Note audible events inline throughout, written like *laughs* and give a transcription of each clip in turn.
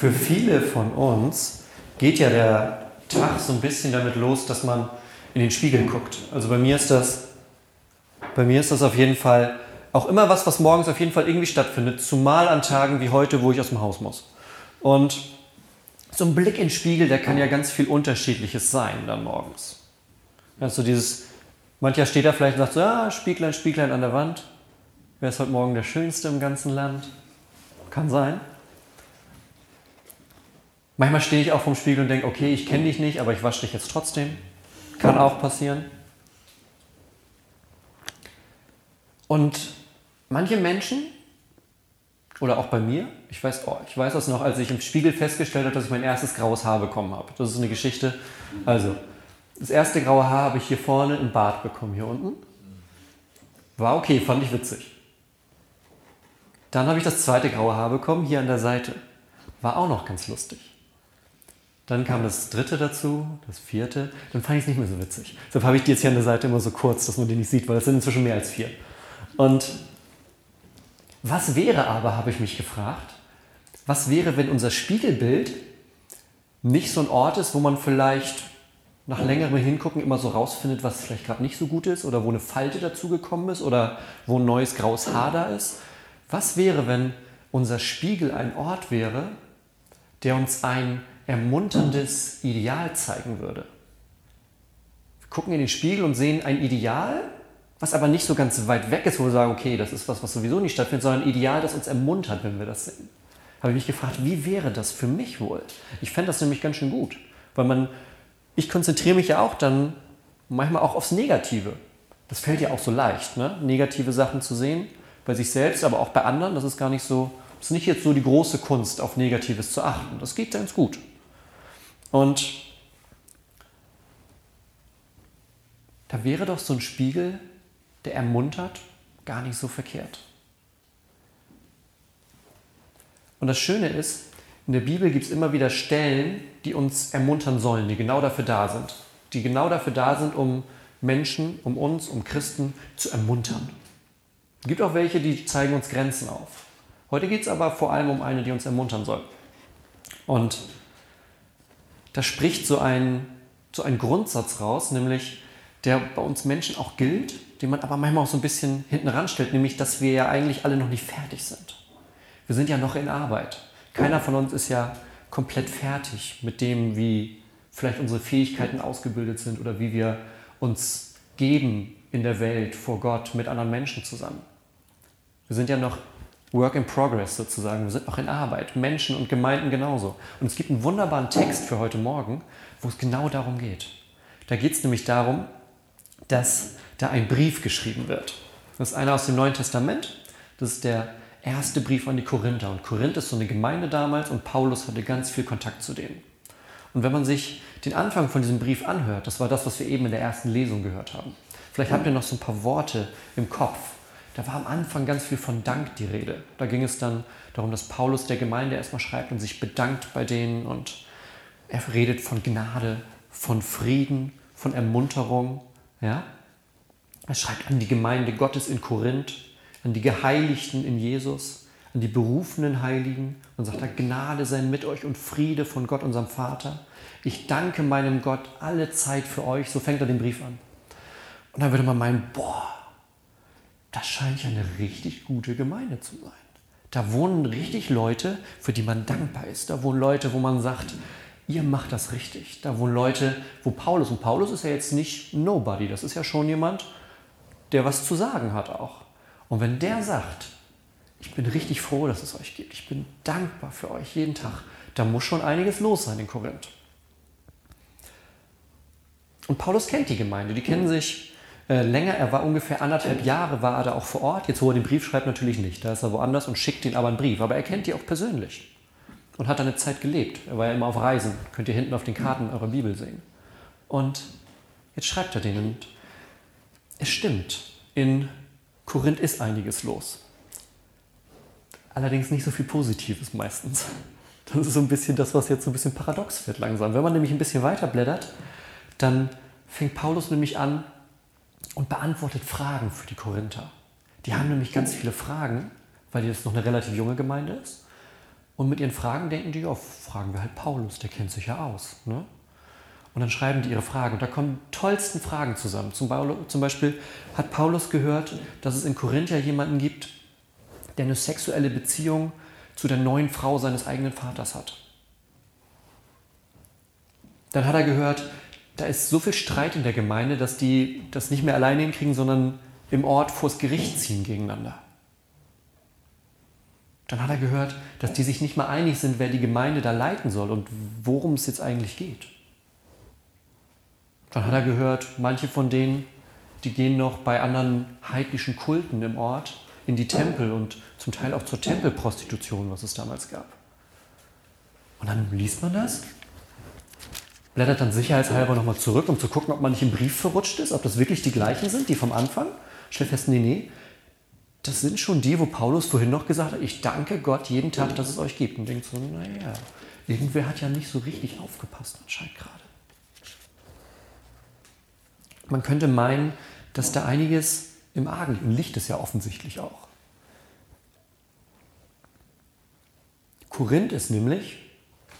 Für viele von uns geht ja der Tag so ein bisschen damit los, dass man in den Spiegel guckt. Also bei mir ist das, bei mir ist das auf jeden Fall auch immer was, was morgens auf jeden Fall irgendwie stattfindet, zumal an Tagen wie heute, wo ich aus dem Haus muss. Und so ein Blick in den Spiegel, der kann ja ganz viel Unterschiedliches sein dann morgens. Also dieses, mancher steht da vielleicht und sagt so, ja, Spieglein, Spieglein an der Wand. Wer ist heute Morgen der Schönste im ganzen Land? Kann sein. Manchmal stehe ich auch vom Spiegel und denke, okay, ich kenne dich nicht, aber ich wasche dich jetzt trotzdem. Kann auch passieren. Und manche Menschen, oder auch bei mir, ich weiß, oh, ich weiß das noch, als ich im Spiegel festgestellt habe, dass ich mein erstes graues Haar bekommen habe. Das ist eine Geschichte. Also, das erste graue Haar habe ich hier vorne im Bart bekommen, hier unten. War okay, fand ich witzig. Dann habe ich das zweite graue Haar bekommen, hier an der Seite. War auch noch ganz lustig. Dann kam das dritte dazu, das vierte. Dann fand ich es nicht mehr so witzig. Deshalb habe ich die jetzt hier an der Seite immer so kurz, dass man die nicht sieht, weil es sind inzwischen mehr als vier. Und was wäre aber, habe ich mich gefragt, was wäre, wenn unser Spiegelbild nicht so ein Ort ist, wo man vielleicht nach längerem Hingucken immer so rausfindet, was vielleicht gerade nicht so gut ist oder wo eine Falte dazugekommen ist oder wo ein neues graues Haar da ist. Was wäre, wenn unser Spiegel ein Ort wäre, der uns ein ermunterndes Ideal zeigen würde. Wir gucken in den Spiegel und sehen ein Ideal, was aber nicht so ganz weit weg ist, wo wir sagen, okay, das ist was, was sowieso nicht stattfindet, sondern ein Ideal, das uns ermuntert, wenn wir das sehen. Habe ich mich gefragt, wie wäre das für mich wohl? Ich fände das nämlich ganz schön gut, weil man, ich konzentriere mich ja auch dann manchmal auch aufs Negative. Das fällt ja auch so leicht, ne? negative Sachen zu sehen, bei sich selbst, aber auch bei anderen. Das ist gar nicht so, ist nicht jetzt so die große Kunst, auf Negatives zu achten. Das geht ganz gut. Und da wäre doch so ein Spiegel, der ermuntert, gar nicht so verkehrt. Und das Schöne ist, in der Bibel gibt es immer wieder Stellen, die uns ermuntern sollen, die genau dafür da sind. Die genau dafür da sind, um Menschen, um uns, um Christen zu ermuntern. Es gibt auch welche, die zeigen uns Grenzen auf. Heute geht es aber vor allem um eine, die uns ermuntern soll. Und da spricht so ein, so ein Grundsatz raus, nämlich der bei uns Menschen auch gilt, den man aber manchmal auch so ein bisschen hinten ranstellt, nämlich, dass wir ja eigentlich alle noch nicht fertig sind. Wir sind ja noch in Arbeit. Keiner von uns ist ja komplett fertig mit dem, wie vielleicht unsere Fähigkeiten ausgebildet sind oder wie wir uns geben in der Welt vor Gott mit anderen Menschen zusammen. Wir sind ja noch Work in Progress sozusagen. Wir sind noch in Arbeit, Menschen und Gemeinden genauso. Und es gibt einen wunderbaren Text für heute Morgen, wo es genau darum geht. Da geht es nämlich darum, dass da ein Brief geschrieben wird. Das ist einer aus dem Neuen Testament. Das ist der erste Brief an die Korinther. Und Korinth ist so eine Gemeinde damals und Paulus hatte ganz viel Kontakt zu denen. Und wenn man sich den Anfang von diesem Brief anhört, das war das, was wir eben in der ersten Lesung gehört haben. Vielleicht habt ihr noch so ein paar Worte im Kopf, da war am Anfang ganz viel von Dank die Rede. Da ging es dann darum, dass Paulus der Gemeinde erstmal schreibt und sich bedankt bei denen und er redet von Gnade, von Frieden, von Ermunterung. Ja? Er schreibt an die Gemeinde Gottes in Korinth, an die Geheiligten in Jesus, an die berufenen Heiligen und sagt, Gnade sei mit euch und Friede von Gott, unserem Vater. Ich danke meinem Gott alle Zeit für euch. So fängt er den Brief an. Und dann würde man meinen, boah, das scheint ja eine richtig gute Gemeinde zu sein. Da wohnen richtig Leute, für die man dankbar ist. Da wohnen Leute, wo man sagt, ihr macht das richtig. Da wohnen Leute, wo Paulus, und Paulus ist ja jetzt nicht Nobody, das ist ja schon jemand, der was zu sagen hat auch. Und wenn der sagt, ich bin richtig froh, dass es euch gibt, ich bin dankbar für euch jeden Tag, da muss schon einiges los sein in Korinth. Und Paulus kennt die Gemeinde, die kennen sich äh, länger. Er war ungefähr anderthalb Jahre, war er da auch vor Ort. Jetzt, wo er den Brief schreibt, natürlich nicht. Da ist er woanders und schickt ihn aber einen Brief. Aber er kennt die auch persönlich und hat da eine Zeit gelebt. Er war ja immer auf Reisen. Könnt ihr hinten auf den Karten eurer Bibel sehen. Und jetzt schreibt er denen. Und es stimmt, in Korinth ist einiges los. Allerdings nicht so viel Positives meistens. Das ist so ein bisschen das, was jetzt so ein bisschen paradox wird langsam. Wenn man nämlich ein bisschen weiter blättert, dann fängt Paulus nämlich an, und beantwortet Fragen für die Korinther. Die haben nämlich ganz viele Fragen, weil das noch eine relativ junge Gemeinde ist. Und mit ihren Fragen denken die, ja, fragen wir halt Paulus, der kennt sich ja aus. Ne? Und dann schreiben die ihre Fragen. Und da kommen tollsten Fragen zusammen. Zum Beispiel hat Paulus gehört, dass es in Korinth ja jemanden gibt, der eine sexuelle Beziehung zu der neuen Frau seines eigenen Vaters hat. Dann hat er gehört, da ist so viel Streit in der Gemeinde, dass die das nicht mehr alleine hinkriegen, sondern im Ort vors Gericht ziehen gegeneinander. Dann hat er gehört, dass die sich nicht mal einig sind, wer die Gemeinde da leiten soll und worum es jetzt eigentlich geht. Dann hat er gehört, manche von denen, die gehen noch bei anderen heidnischen Kulten im Ort in die Tempel und zum Teil auch zur Tempelprostitution, was es damals gab. Und dann liest man das, blättert dann sicherheitshalber nochmal zurück, um zu gucken, ob man nicht im Brief verrutscht ist, ob das wirklich die gleichen sind, die vom Anfang. Stellt fest, nee, nee, das sind schon die, wo Paulus vorhin noch gesagt hat, ich danke Gott jeden Tag, dass es euch gibt. Und denkt so, naja, irgendwer hat ja nicht so richtig aufgepasst anscheinend gerade. Man könnte meinen, dass da einiges im Argen liegt und Licht ist ja offensichtlich auch. Korinth ist nämlich,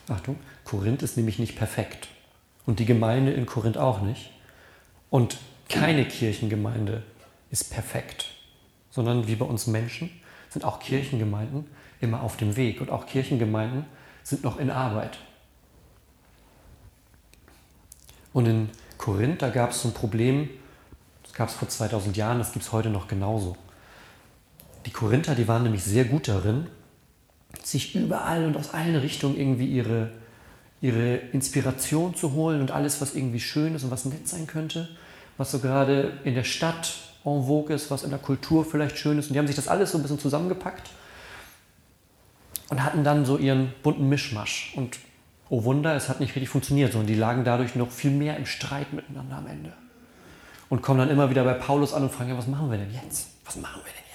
Achtung, Korinth ist nämlich nicht perfekt. Und die Gemeinde in Korinth auch nicht. Und keine Kirchengemeinde ist perfekt, sondern wie bei uns Menschen sind auch Kirchengemeinden immer auf dem Weg und auch Kirchengemeinden sind noch in Arbeit. Und in Korinth, da gab es so ein Problem, das gab es vor 2000 Jahren, das gibt es heute noch genauso. Die Korinther, die waren nämlich sehr gut darin, sich überall und aus allen Richtungen irgendwie ihre, ihre Inspiration zu holen und alles, was irgendwie schön ist und was nett sein könnte, was so gerade in der Stadt en vogue ist, was in der Kultur vielleicht schön ist. Und die haben sich das alles so ein bisschen zusammengepackt und hatten dann so ihren bunten Mischmasch. Und oh Wunder, es hat nicht richtig funktioniert, sondern die lagen dadurch noch viel mehr im Streit miteinander am Ende. Und kommen dann immer wieder bei Paulus an und fragen, ja, was machen wir denn jetzt? Was machen wir denn jetzt?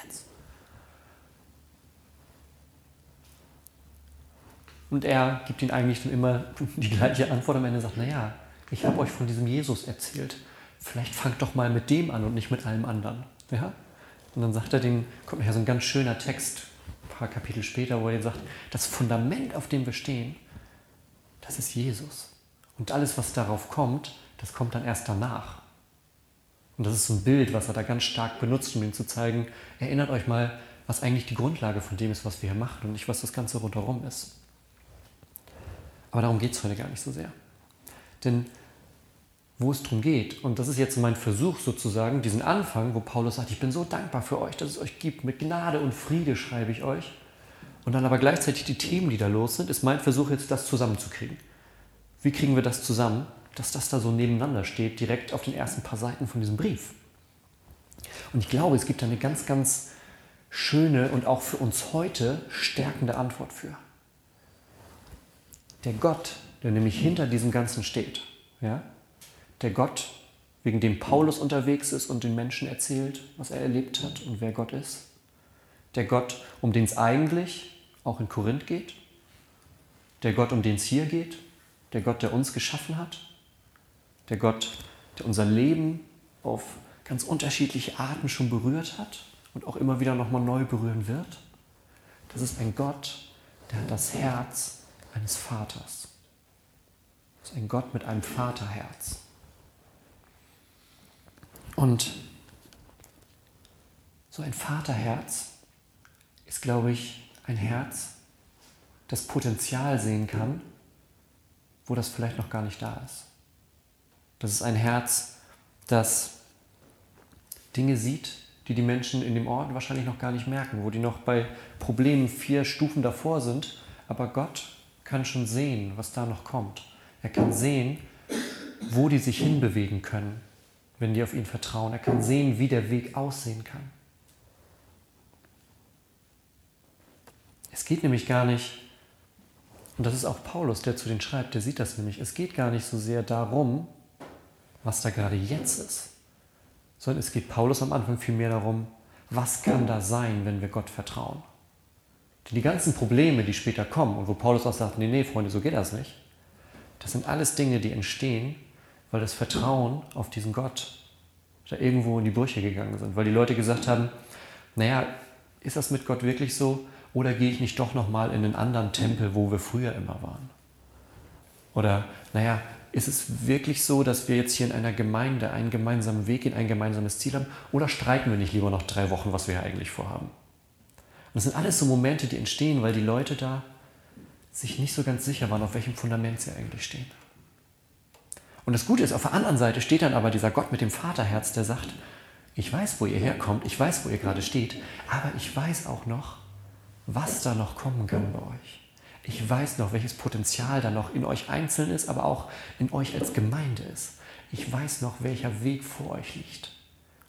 Und er gibt ihnen eigentlich dann immer *laughs* die gleiche Antwort am Ende, sagt, naja, ich habe euch von diesem Jesus erzählt. Vielleicht fangt doch mal mit dem an und nicht mit allem anderen. Ja? Und dann sagt er den, kommt nachher so ein ganz schöner Text, ein paar Kapitel später, wo er sagt, das Fundament, auf dem wir stehen, das ist Jesus. Und alles, was darauf kommt, das kommt dann erst danach. Und das ist so ein Bild, was er da ganz stark benutzt, um ihm zu zeigen, erinnert euch mal, was eigentlich die Grundlage von dem ist, was wir hier machen und nicht, was das Ganze rundherum ist. Aber darum geht es heute gar nicht so sehr. Denn wo es darum geht, und das ist jetzt mein Versuch sozusagen, diesen Anfang, wo Paulus sagt, ich bin so dankbar für euch, dass es euch gibt, mit Gnade und Friede schreibe ich euch, und dann aber gleichzeitig die Themen, die da los sind, ist mein Versuch jetzt, das zusammenzukriegen. Wie kriegen wir das zusammen, dass das da so nebeneinander steht, direkt auf den ersten paar Seiten von diesem Brief? Und ich glaube, es gibt da eine ganz, ganz schöne und auch für uns heute stärkende Antwort für. Der Gott, der nämlich hinter diesem Ganzen steht, ja, der Gott, wegen dem Paulus unterwegs ist und den Menschen erzählt, was er erlebt hat und wer Gott ist, der Gott, um den es eigentlich auch in Korinth geht, der Gott, um den es hier geht, der Gott, der uns geschaffen hat, der Gott, der unser Leben auf ganz unterschiedliche Arten schon berührt hat und auch immer wieder nochmal neu berühren wird. Das ist ein Gott, der hat das Herz eines Vaters. Das ist ein Gott mit einem Vaterherz. Und so ein Vaterherz ist, glaube ich, ein Herz, das Potenzial sehen kann, wo das vielleicht noch gar nicht da ist. Das ist ein Herz, das Dinge sieht, die die Menschen in dem Ort wahrscheinlich noch gar nicht merken, wo die noch bei Problemen vier Stufen davor sind, aber Gott kann schon sehen, was da noch kommt. Er kann sehen, wo die sich hinbewegen können, wenn die auf ihn vertrauen. Er kann sehen, wie der Weg aussehen kann. Es geht nämlich gar nicht, und das ist auch Paulus, der zu denen schreibt, der sieht das nämlich, es geht gar nicht so sehr darum, was da gerade jetzt ist, sondern es geht Paulus am Anfang vielmehr darum, was kann da sein, wenn wir Gott vertrauen. Denn die ganzen Probleme, die später kommen und wo Paulus auch sagt, nee, nee, Freunde, so geht das nicht, das sind alles Dinge, die entstehen, weil das Vertrauen auf diesen Gott da irgendwo in die Brüche gegangen sind, weil die Leute gesagt haben, naja, ist das mit Gott wirklich so? Oder gehe ich nicht doch nochmal in einen anderen Tempel, wo wir früher immer waren? Oder, naja, ist es wirklich so, dass wir jetzt hier in einer Gemeinde einen gemeinsamen Weg gehen, ein gemeinsames Ziel haben? Oder streiten wir nicht lieber noch drei Wochen, was wir eigentlich vorhaben? Und das sind alles so Momente, die entstehen, weil die Leute da sich nicht so ganz sicher waren, auf welchem Fundament sie eigentlich stehen. Und das Gute ist, auf der anderen Seite steht dann aber dieser Gott mit dem Vaterherz, der sagt, ich weiß, wo ihr herkommt, ich weiß, wo ihr gerade steht, aber ich weiß auch noch, was da noch kommen kann bei euch. Ich weiß noch, welches Potenzial da noch in euch einzeln ist, aber auch in euch als Gemeinde ist. Ich weiß noch, welcher Weg vor euch liegt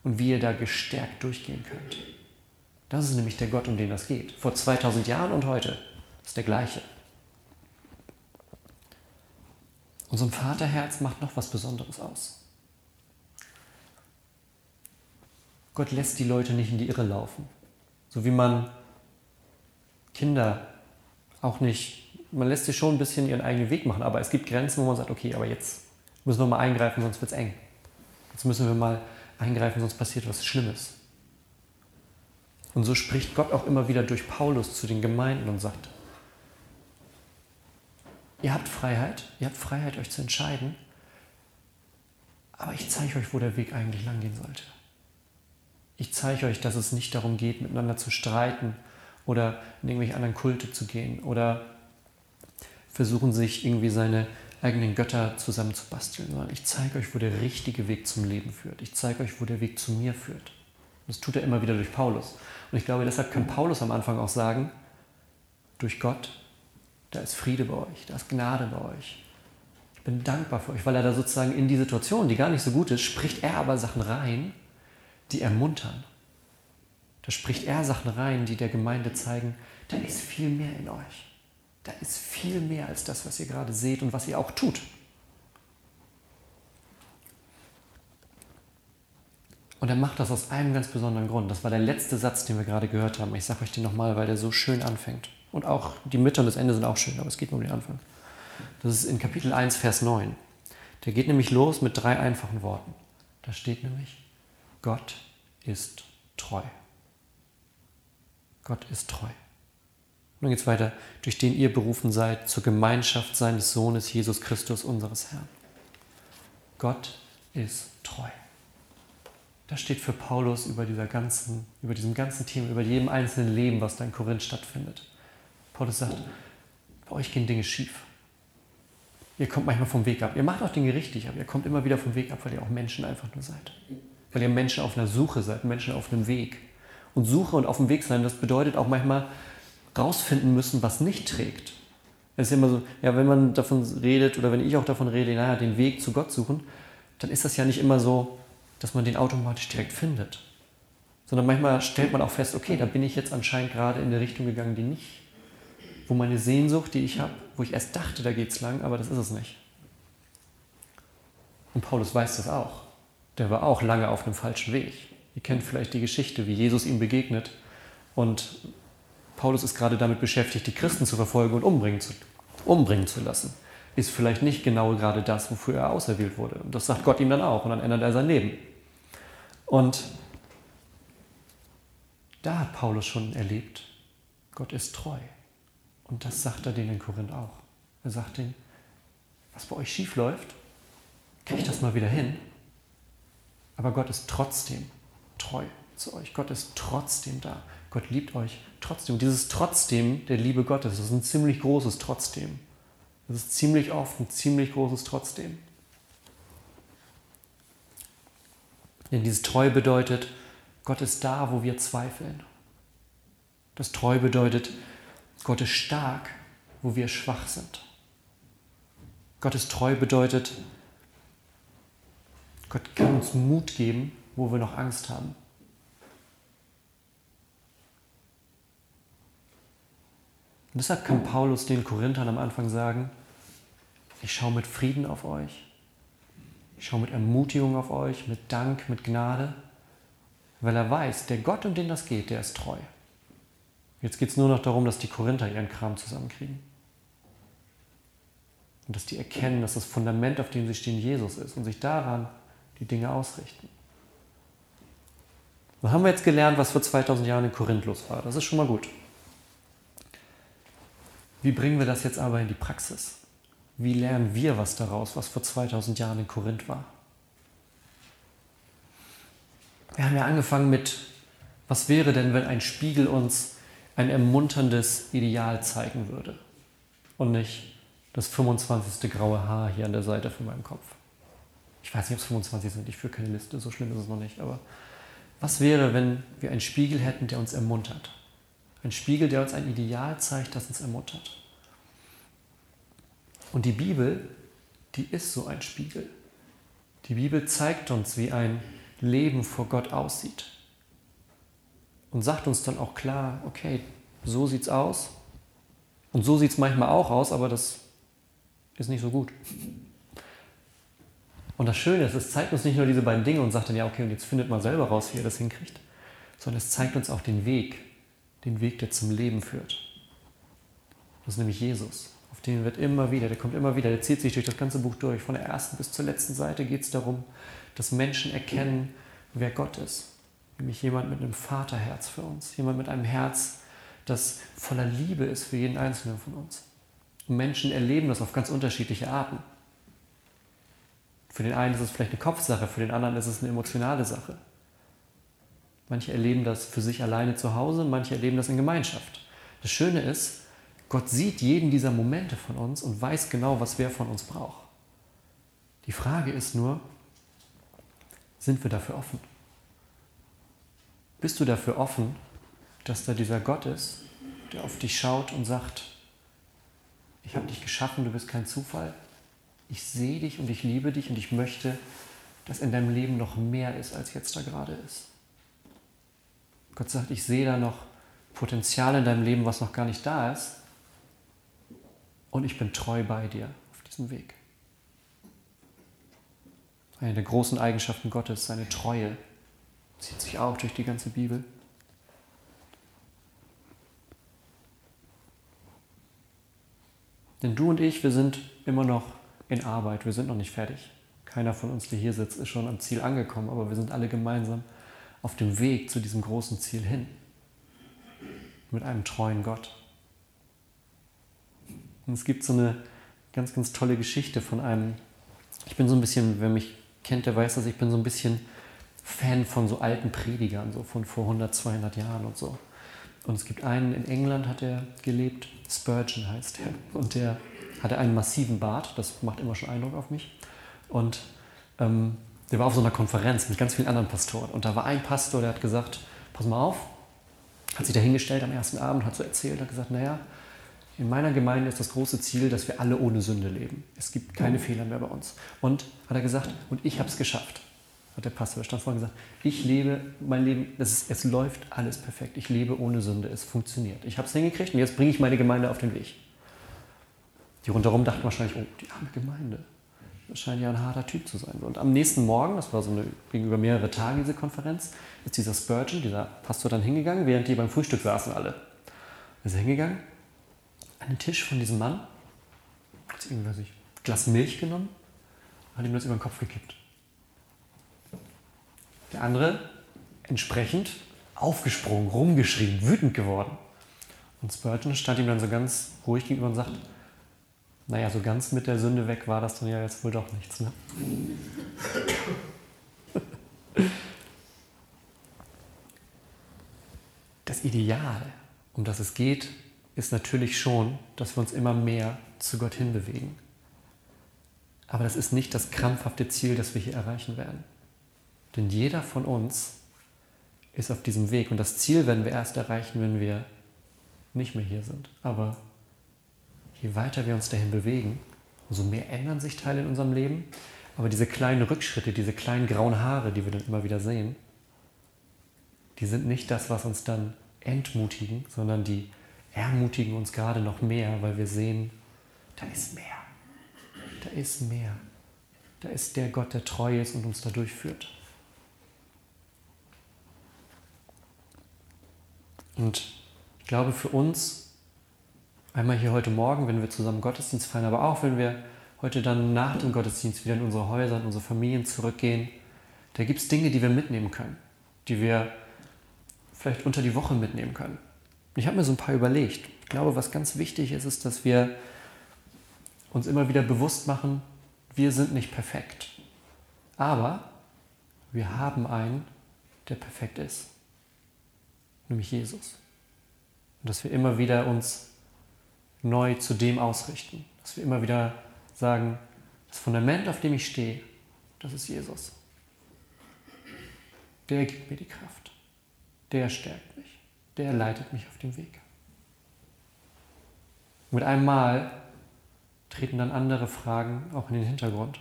und wie ihr da gestärkt durchgehen könnt. Das ist nämlich der Gott, um den das geht. Vor 2000 Jahren und heute ist der gleiche. Unserem Vaterherz macht noch was Besonderes aus. Gott lässt die Leute nicht in die Irre laufen. So wie man Kinder auch nicht, man lässt sie schon ein bisschen ihren eigenen Weg machen, aber es gibt Grenzen, wo man sagt, okay, aber jetzt müssen wir mal eingreifen, sonst wird es eng. Jetzt müssen wir mal eingreifen, sonst passiert was Schlimmes. Und so spricht Gott auch immer wieder durch Paulus zu den Gemeinden und sagt, ihr habt Freiheit, ihr habt Freiheit, euch zu entscheiden, aber ich zeige euch, wo der Weg eigentlich langgehen sollte. Ich zeige euch, dass es nicht darum geht, miteinander zu streiten oder in irgendwelche anderen Kulte zu gehen oder versuchen sich irgendwie seine eigenen Götter zusammenzubasteln, sondern ich zeige euch, wo der richtige Weg zum Leben führt. Ich zeige euch, wo der Weg zu mir führt. Das tut er immer wieder durch Paulus. Und ich glaube, deshalb kann Paulus am Anfang auch sagen, durch Gott, da ist Friede bei euch, da ist Gnade bei euch. Ich bin dankbar für euch, weil er da sozusagen in die Situation, die gar nicht so gut ist, spricht er aber Sachen rein, die ermuntern, da spricht er Sachen rein, die der Gemeinde zeigen, da ist viel mehr in euch. Da ist viel mehr als das, was ihr gerade seht und was ihr auch tut. Und er macht das aus einem ganz besonderen Grund. Das war der letzte Satz, den wir gerade gehört haben. Ich sage euch den nochmal, weil der so schön anfängt. Und auch die Mitte und das Ende sind auch schön, aber es geht nur um den Anfang. Das ist in Kapitel 1, Vers 9. Der geht nämlich los mit drei einfachen Worten. Da steht nämlich, Gott ist treu. Gott ist treu. Und dann geht es weiter, durch den ihr berufen seid zur Gemeinschaft seines Sohnes Jesus Christus, unseres Herrn. Gott ist treu. Das steht für Paulus über, dieser ganzen, über diesem ganzen Thema, über jedem einzelnen Leben, was da in Korinth stattfindet. Paulus sagt, bei euch gehen Dinge schief. Ihr kommt manchmal vom Weg ab. Ihr macht auch Dinge richtig, aber ihr kommt immer wieder vom Weg ab, weil ihr auch Menschen einfach nur seid. Weil ihr Menschen auf einer Suche seid, Menschen auf einem Weg und Suche und auf dem Weg sein, das bedeutet auch manchmal rausfinden müssen, was nicht trägt. Es ist immer so, ja, wenn man davon redet oder wenn ich auch davon rede, naja, den Weg zu Gott suchen, dann ist das ja nicht immer so, dass man den automatisch direkt findet. Sondern manchmal stellt man auch fest, okay, da bin ich jetzt anscheinend gerade in eine Richtung gegangen, die nicht, wo meine Sehnsucht, die ich habe, wo ich erst dachte, da geht es lang, aber das ist es nicht. Und Paulus weiß das auch. Der war auch lange auf einem falschen Weg. Ihr kennt vielleicht die Geschichte, wie Jesus ihm begegnet. Und Paulus ist gerade damit beschäftigt, die Christen zu verfolgen und umbringen zu, umbringen zu lassen. Ist vielleicht nicht genau gerade das, wofür er auserwählt wurde. Und das sagt Gott ihm dann auch. Und dann ändert er sein Leben. Und da hat Paulus schon erlebt, Gott ist treu. Und das sagt er denen in Korinth auch. Er sagt ihnen, was bei euch schief läuft, kriege ich das mal wieder hin. Aber Gott ist trotzdem treu zu euch. Gott ist trotzdem da. Gott liebt euch trotzdem. Und dieses Trotzdem der Liebe Gottes, das ist ein ziemlich großes Trotzdem. Das ist ziemlich oft ein ziemlich großes Trotzdem. Denn dieses Treu bedeutet, Gott ist da, wo wir zweifeln. Das Treu bedeutet, Gott ist stark, wo wir schwach sind. Gottes Treu bedeutet, Gott kann uns Mut geben, wo wir noch Angst haben. Und deshalb kann Paulus den Korinthern am Anfang sagen, ich schaue mit Frieden auf euch, ich schaue mit Ermutigung auf euch, mit Dank, mit Gnade, weil er weiß, der Gott, um den das geht, der ist treu. Jetzt geht es nur noch darum, dass die Korinther ihren Kram zusammenkriegen. Und dass die erkennen, dass das Fundament, auf dem sie stehen, Jesus ist und sich daran die Dinge ausrichten. So haben wir jetzt gelernt, was vor 2000 Jahren in Korinth los war. Das ist schon mal gut. Wie bringen wir das jetzt aber in die Praxis? Wie lernen wir was daraus, was vor 2000 Jahren in Korinth war? Wir haben ja angefangen mit, was wäre denn, wenn ein Spiegel uns ein ermunterndes Ideal zeigen würde und nicht das 25. graue Haar hier an der Seite von meinem Kopf. Ich weiß nicht, ob es 25 sind, ich führe keine Liste, so schlimm ist es noch nicht, aber was wäre, wenn wir einen Spiegel hätten, der uns ermuntert? Ein Spiegel, der uns ein Ideal zeigt, das uns ermuntert. Und die Bibel, die ist so ein Spiegel. Die Bibel zeigt uns, wie ein Leben vor Gott aussieht. Und sagt uns dann auch klar, okay, so sieht's aus. Und so sieht es manchmal auch aus, aber das ist nicht so gut. Und das Schöne ist, es zeigt uns nicht nur diese beiden Dinge und sagt dann, ja, okay, und jetzt findet mal selber raus, wie ihr das hinkriegt, sondern es zeigt uns auch den Weg, den Weg, der zum Leben führt. Das ist nämlich Jesus. Auf den wird immer wieder, der kommt immer wieder, der zieht sich durch das ganze Buch durch. Von der ersten bis zur letzten Seite geht es darum, dass Menschen erkennen, wer Gott ist. Nämlich jemand mit einem Vaterherz für uns, jemand mit einem Herz, das voller Liebe ist für jeden Einzelnen von uns. Und Menschen erleben das auf ganz unterschiedliche Arten. Für den einen ist es vielleicht eine Kopfsache, für den anderen ist es eine emotionale Sache. Manche erleben das für sich alleine zu Hause, manche erleben das in Gemeinschaft. Das Schöne ist, Gott sieht jeden dieser Momente von uns und weiß genau, was wer von uns braucht. Die Frage ist nur, sind wir dafür offen? Bist du dafür offen, dass da dieser Gott ist, der auf dich schaut und sagt, ich habe dich geschaffen, du bist kein Zufall. Ich sehe dich und ich liebe dich und ich möchte, dass in deinem Leben noch mehr ist, als jetzt da gerade ist. Gott sagt, ich sehe da noch Potenzial in deinem Leben, was noch gar nicht da ist. Und ich bin treu bei dir auf diesem Weg. Eine der großen Eigenschaften Gottes, seine Treue, zieht sich auch durch die ganze Bibel. Denn du und ich, wir sind immer noch in Arbeit, wir sind noch nicht fertig. Keiner von uns, der hier sitzt, ist schon am Ziel angekommen, aber wir sind alle gemeinsam auf dem Weg zu diesem großen Ziel hin. Mit einem treuen Gott. Und es gibt so eine ganz, ganz tolle Geschichte von einem, ich bin so ein bisschen, wer mich kennt, der weiß, dass ich bin so ein bisschen Fan von so alten Predigern, so von vor 100, 200 Jahren und so. Und es gibt einen, in England hat er gelebt, Spurgeon heißt er. Und der hatte einen massiven Bart, das macht immer schon Eindruck auf mich. Und ähm, der war auf so einer Konferenz mit ganz vielen anderen Pastoren. Und da war ein Pastor, der hat gesagt, pass mal auf, hat sich da hingestellt am ersten Abend, hat so erzählt, hat gesagt, naja, in meiner Gemeinde ist das große Ziel, dass wir alle ohne Sünde leben. Es gibt keine mhm. Fehler mehr bei uns. Und hat er gesagt, und ich habe es geschafft hat der Pastor, der stand vorhin gesagt, ich lebe mein Leben, ist, es läuft alles perfekt. Ich lebe ohne Sünde, es funktioniert. Ich habe es hingekriegt und jetzt bringe ich meine Gemeinde auf den Weg. Die rundherum dachten wahrscheinlich, oh, die arme Gemeinde. Scheint ja ein harter Typ zu sein. Und am nächsten Morgen, das war so eine, gegenüber mehrere Tage diese Konferenz, ist dieser Spurgeon, dieser Pastor dann hingegangen, während die beim Frühstück saßen alle. Ist er hingegangen, an den Tisch von diesem Mann, hat irgendwie, weiß ich, Glas Milch genommen, hat ihm das über den Kopf gekippt. Der andere entsprechend aufgesprungen, rumgeschrien, wütend geworden. Und Spurgeon stand ihm dann so ganz ruhig gegenüber und sagt, naja, so ganz mit der Sünde weg war das dann ja jetzt wohl doch nichts. Ne? Das Ideal, um das es geht, ist natürlich schon, dass wir uns immer mehr zu Gott hinbewegen. Aber das ist nicht das krampfhafte Ziel, das wir hier erreichen werden. Denn jeder von uns ist auf diesem Weg. Und das Ziel werden wir erst erreichen, wenn wir nicht mehr hier sind. Aber je weiter wir uns dahin bewegen, umso mehr ändern sich Teile in unserem Leben. Aber diese kleinen Rückschritte, diese kleinen grauen Haare, die wir dann immer wieder sehen, die sind nicht das, was uns dann entmutigen, sondern die ermutigen uns gerade noch mehr, weil wir sehen, da ist mehr. Da ist mehr. Da ist der Gott, der treu ist und uns da durchführt. Und ich glaube für uns, einmal hier heute Morgen, wenn wir zusammen Gottesdienst feiern, aber auch wenn wir heute dann nach dem Gottesdienst wieder in unsere Häuser, in unsere Familien zurückgehen, da gibt es Dinge, die wir mitnehmen können, die wir vielleicht unter die Woche mitnehmen können. Ich habe mir so ein paar überlegt. Ich glaube, was ganz wichtig ist, ist, dass wir uns immer wieder bewusst machen, wir sind nicht perfekt. Aber wir haben einen, der perfekt ist. Nämlich Jesus. Und dass wir immer wieder uns neu zu dem ausrichten. Dass wir immer wieder sagen, das Fundament, auf dem ich stehe, das ist Jesus. Der gibt mir die Kraft. Der stärkt mich. Der leitet mich auf dem Weg. Mit einem Mal treten dann andere Fragen auch in den Hintergrund.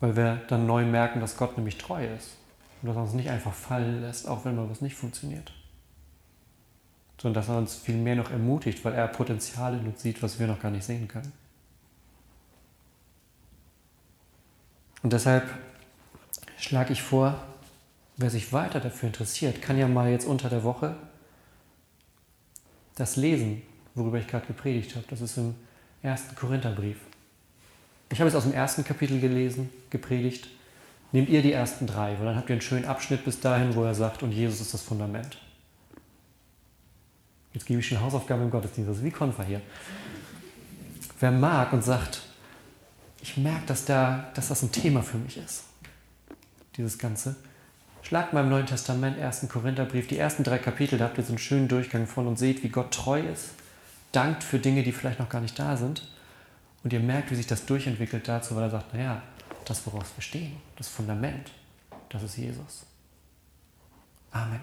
Weil wir dann neu merken, dass Gott nämlich treu ist und dass er uns nicht einfach fallen lässt, auch wenn mal was nicht funktioniert. Sondern dass er uns viel mehr noch ermutigt, weil er Potenzial in uns sieht, was wir noch gar nicht sehen können. Und deshalb schlage ich vor, wer sich weiter dafür interessiert, kann ja mal jetzt unter der Woche das lesen, worüber ich gerade gepredigt habe. Das ist im ersten Korintherbrief. Ich habe es aus dem ersten Kapitel gelesen, gepredigt. Nehmt ihr die ersten drei, weil dann habt ihr einen schönen Abschnitt bis dahin, wo er sagt, und Jesus ist das Fundament. Jetzt gebe ich schon Hausaufgaben im Gottesdienst, das ist wie Konfer hier. Wer mag und sagt, ich merke, dass, da, dass das ein Thema für mich ist, dieses Ganze, Schlagt mal im Neuen Testament, 1. Korintherbrief, die ersten drei Kapitel, da habt ihr so einen schönen Durchgang von und seht, wie Gott treu ist, dankt für Dinge, die vielleicht noch gar nicht da sind. Und ihr merkt, wie sich das durchentwickelt dazu, weil er sagt, naja, das, woraus wir stehen, das Fundament, das ist Jesus. Amen.